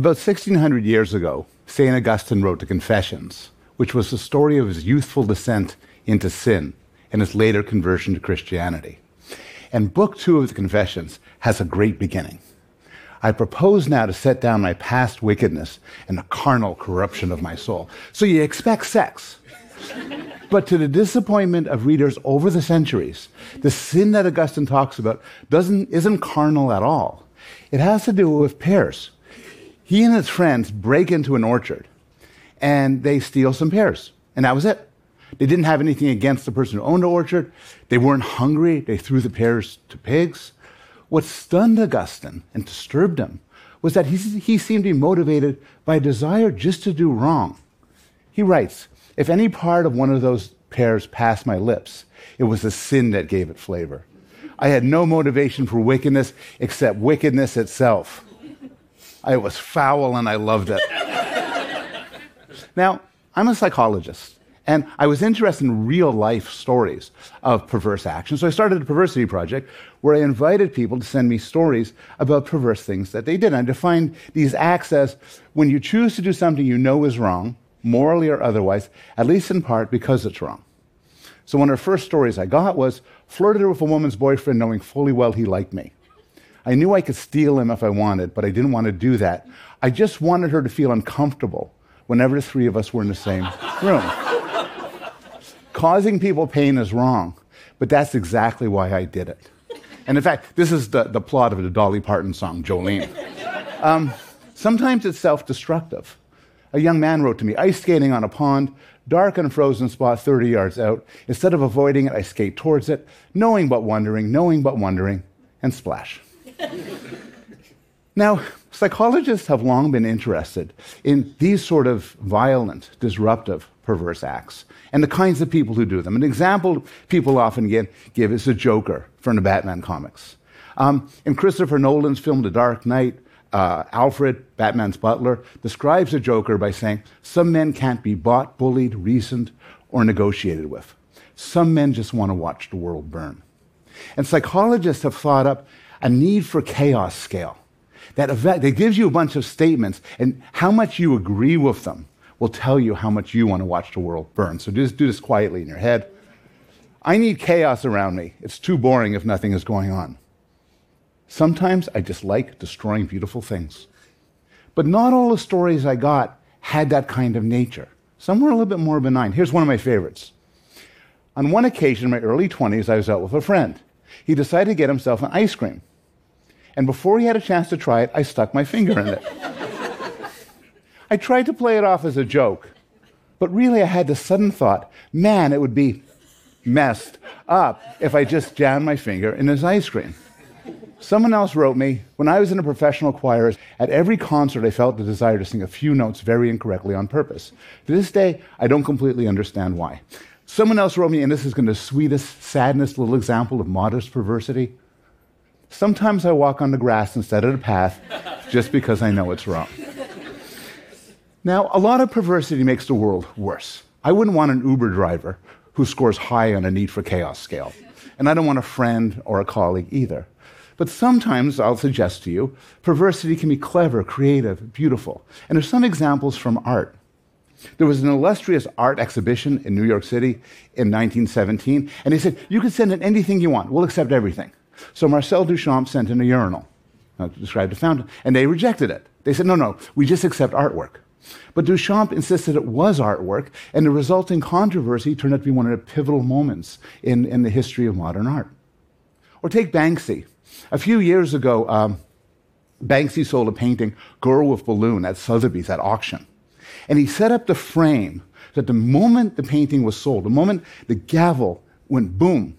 About 1600 years ago, St. Augustine wrote the Confessions, which was the story of his youthful descent into sin and his later conversion to Christianity. And book two of the Confessions has a great beginning. I propose now to set down my past wickedness and the carnal corruption of my soul. So you expect sex. but to the disappointment of readers over the centuries, the sin that Augustine talks about doesn't, isn't carnal at all. It has to do with pears. He and his friends break into an orchard and they steal some pears. And that was it. They didn't have anything against the person who owned the orchard. They weren't hungry. They threw the pears to pigs. What stunned Augustine and disturbed him was that he, he seemed to be motivated by a desire just to do wrong. He writes, If any part of one of those pears passed my lips, it was the sin that gave it flavor. I had no motivation for wickedness except wickedness itself. I was foul and I loved it. now, I'm a psychologist. And I was interested in real life stories of perverse action. So I started a perversity project where I invited people to send me stories about perverse things that they did. I defined these acts as when you choose to do something you know is wrong, morally or otherwise, at least in part because it's wrong. So one of the first stories I got was flirted with a woman's boyfriend knowing fully well he liked me. I knew I could steal him if I wanted, but I didn't want to do that. I just wanted her to feel uncomfortable whenever the three of us were in the same room. Causing people pain is wrong, but that's exactly why I did it. And in fact, this is the, the plot of the Dolly Parton song, Jolene. Um, sometimes it's self destructive. A young man wrote to me, ice skating on a pond, dark and frozen spot 30 yards out. Instead of avoiding it, I skate towards it, knowing but wondering, knowing but wondering, and splash. Now, psychologists have long been interested in these sort of violent, disruptive, perverse acts and the kinds of people who do them. An example people often give, is the Joker from the Batman comics. Um, in Christopher Nolan's film The Dark Knight, uh, Alfred, Batman's butler, describes the Joker by saying, Some men can't be bought, bullied, reasoned, or negotiated with. Some men just want to watch the world burn. And psychologists have thought up a need for chaos scale that, event, that gives you a bunch of statements and how much you agree with them will tell you how much you want to watch the world burn. So just do this quietly in your head. I need chaos around me. It's too boring if nothing is going on. Sometimes I just like destroying beautiful things. But not all the stories I got had that kind of nature. Some were a little bit more benign. Here's one of my favorites. On one occasion in my early 20s, I was out with a friend. He decided to get himself an ice cream. And before he had a chance to try it, I stuck my finger in it. I tried to play it off as a joke, but really I had the sudden thought man, it would be messed up if I just jammed my finger in his ice cream. Someone else wrote me, when I was in a professional choir, at every concert I felt the desire to sing a few notes very incorrectly on purpose. To this day, I don't completely understand why. Someone else wrote me, and this is going to the sweetest, saddest little example of modest perversity. Sometimes I walk on the grass instead of the path just because I know it's wrong. Now, a lot of perversity makes the world worse. I wouldn't want an Uber driver who scores high on a need for chaos scale. And I don't want a friend or a colleague either. But sometimes, I'll suggest to you, perversity can be clever, creative, beautiful. And there's some examples from art. There was an illustrious art exhibition in New York City in 1917, and they said, You can send in anything you want, we'll accept everything. So Marcel Duchamp sent in a urinal, uh, described a fountain, and they rejected it. They said, No, no, we just accept artwork. But Duchamp insisted it was artwork, and the resulting controversy turned out to be one of the pivotal moments in, in the history of modern art. Or take Banksy. A few years ago, um, Banksy sold a painting, Girl with Balloon, at Sotheby's at auction. And he set up the frame that the moment the painting was sold, the moment the gavel went boom,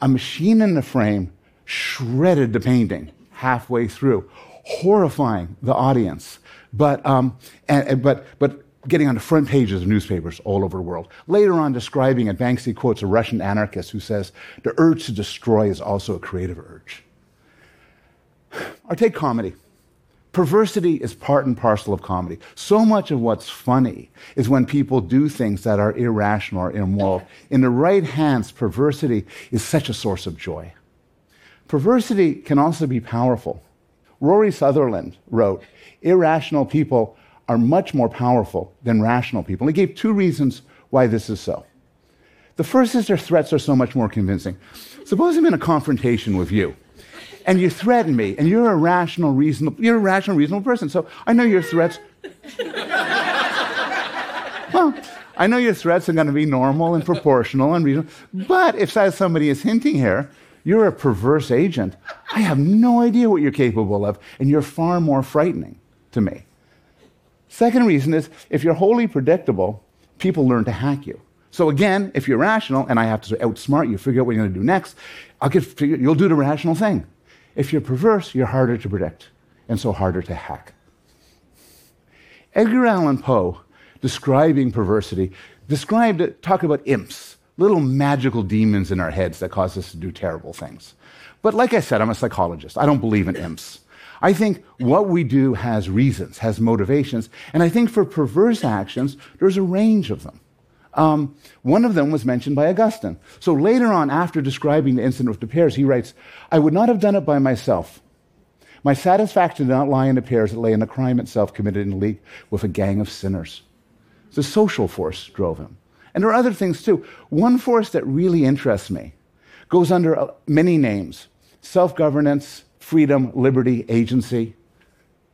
a machine in the frame shredded the painting halfway through, horrifying the audience but, um, and, and, but, but getting on the front pages of newspapers all over the world. Later on, describing it, Banksy quotes a Russian anarchist who says, The urge to destroy is also a creative urge. Or take comedy. Perversity is part and parcel of comedy. So much of what's funny is when people do things that are irrational or immoral. In the right hands, perversity is such a source of joy. Perversity can also be powerful Rory Sutherland wrote, Irrational people are much more powerful than rational people. And he gave two reasons why this is so. The first is their threats are so much more convincing. Suppose I'm in a confrontation with you, and you threaten me, and you're a rational, reasonable, you're a rational, reasonable person. So I know your threats. well, I know your threats are going to be normal and proportional and reasonable. But if somebody is hinting here, you're a perverse agent. I have no idea what you're capable of, and you're far more frightening to me. Second reason is if you're wholly predictable, people learn to hack you. So again, if you're rational and I have to outsmart you, figure out what you're going to do next, I'll get, you'll do the rational thing. If you're perverse, you're harder to predict and so harder to hack. Edgar Allan Poe, describing perversity, described it, talked about imps, little magical demons in our heads that cause us to do terrible things. But like I said, I'm a psychologist. I don't believe in imps. I think what we do has reasons, has motivations, and I think for perverse actions, there's a range of them. Um, one of them was mentioned by Augustine. So later on, after describing the incident with the pears, he writes, I would not have done it by myself. My satisfaction did not lie in the pears, it lay in the crime itself committed in league with a gang of sinners. The social force drove him. And there are other things too. One force that really interests me goes under uh, many names self governance, freedom, liberty, agency.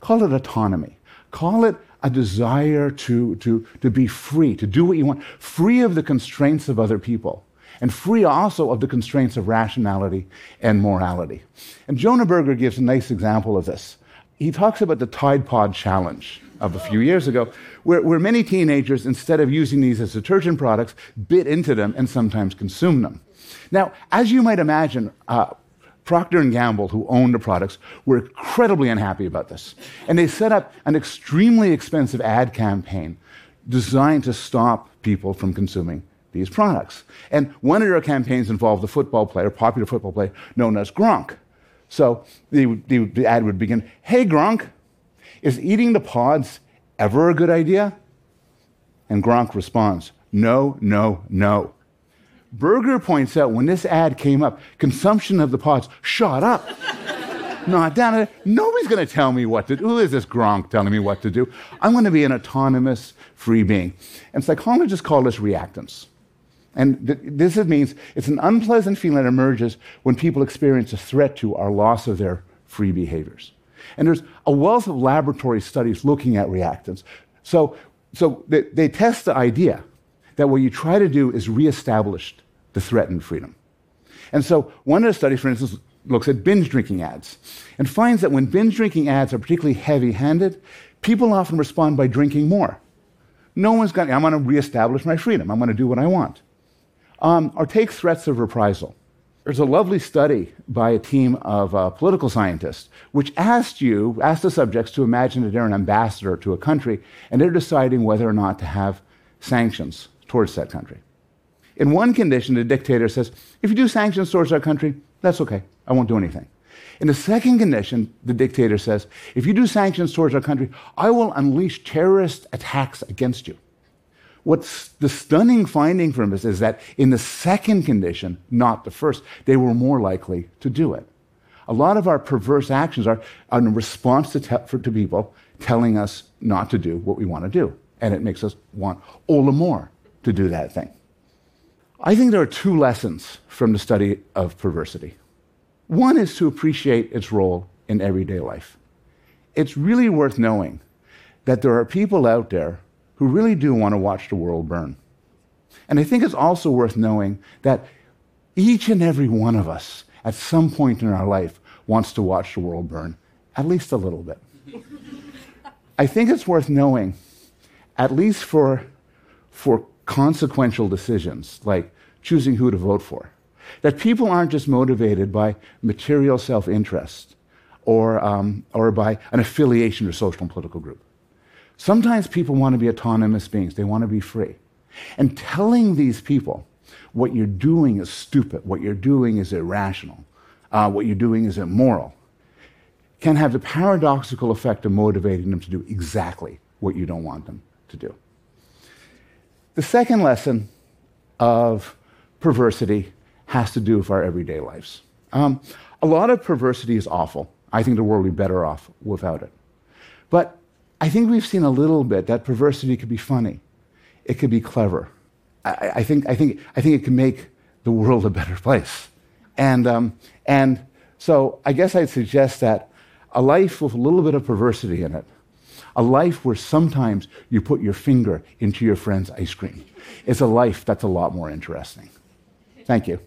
Call it autonomy. Call it a desire to, to, to be free, to do what you want, free of the constraints of other people, and free also of the constraints of rationality and morality. And Jonah Berger gives a nice example of this. He talks about the Tide Pod Challenge of a few years ago, where, where many teenagers, instead of using these as detergent products, bit into them and sometimes consume them. Now, as you might imagine, uh, Procter & Gamble, who owned the products, were incredibly unhappy about this. And they set up an extremely expensive ad campaign designed to stop people from consuming these products. And one of their campaigns involved a football player, popular football player, known as Gronk. So the, the, the ad would begin, Hey Gronk, is eating the pods ever a good idea? And Gronk responds, No, no, no. Berger points out when this ad came up, consumption of the pods shot up. Not down. Nobody's going to tell me what to do. Who is this Gronk telling me what to do? I'm going to be an autonomous, free being. And psychologists call this reactance. And th- this means it's an unpleasant feeling that emerges when people experience a threat to our loss of their free behaviors. And there's a wealth of laboratory studies looking at reactance. So, so they, they test the idea that what you try to do is reestablish the threatened freedom. And so one of the studies, for instance, looks at binge drinking ads and finds that when binge drinking ads are particularly heavy handed, people often respond by drinking more. No one's going, I'm going to reestablish my freedom. I'm going to do what I want. Um, or take threats of reprisal. There's a lovely study by a team of uh, political scientists which asked you, asked the subjects to imagine that they're an ambassador to a country and they're deciding whether or not to have sanctions towards that country. In one condition, the dictator says, if you do sanctions towards our country, that's okay. I won't do anything. In the second condition, the dictator says, if you do sanctions towards our country, I will unleash terrorist attacks against you. What's the stunning finding from this is that in the second condition, not the first, they were more likely to do it. A lot of our perverse actions are in response to, te- for, to people telling us not to do what we want to do. And it makes us want all the more to do that thing. I think there are two lessons from the study of perversity. One is to appreciate its role in everyday life. It's really worth knowing that there are people out there who really do want to watch the world burn. And I think it's also worth knowing that each and every one of us, at some point in our life, wants to watch the world burn, at least a little bit. I think it's worth knowing, at least for, for consequential decisions, like choosing who to vote for. That people aren't just motivated by material self interest or, um, or by an affiliation to a social and political group. Sometimes people want to be autonomous beings, they want to be free. And telling these people what you're doing is stupid, what you're doing is irrational, uh, what you're doing is immoral, can have the paradoxical effect of motivating them to do exactly what you don't want them to do. The second lesson of perversity has to do with our everyday lives. Um, a lot of perversity is awful. I think the world would be better off without it. But I think we've seen a little bit that perversity could be funny, it could be clever. I, I think, I, think, I think it can make the world a better place. And, um, and so I guess I'd suggest that a life with a little bit of perversity in it, a life where sometimes you put your finger into your friend's ice cream, is a life that's a lot more interesting. Thank you.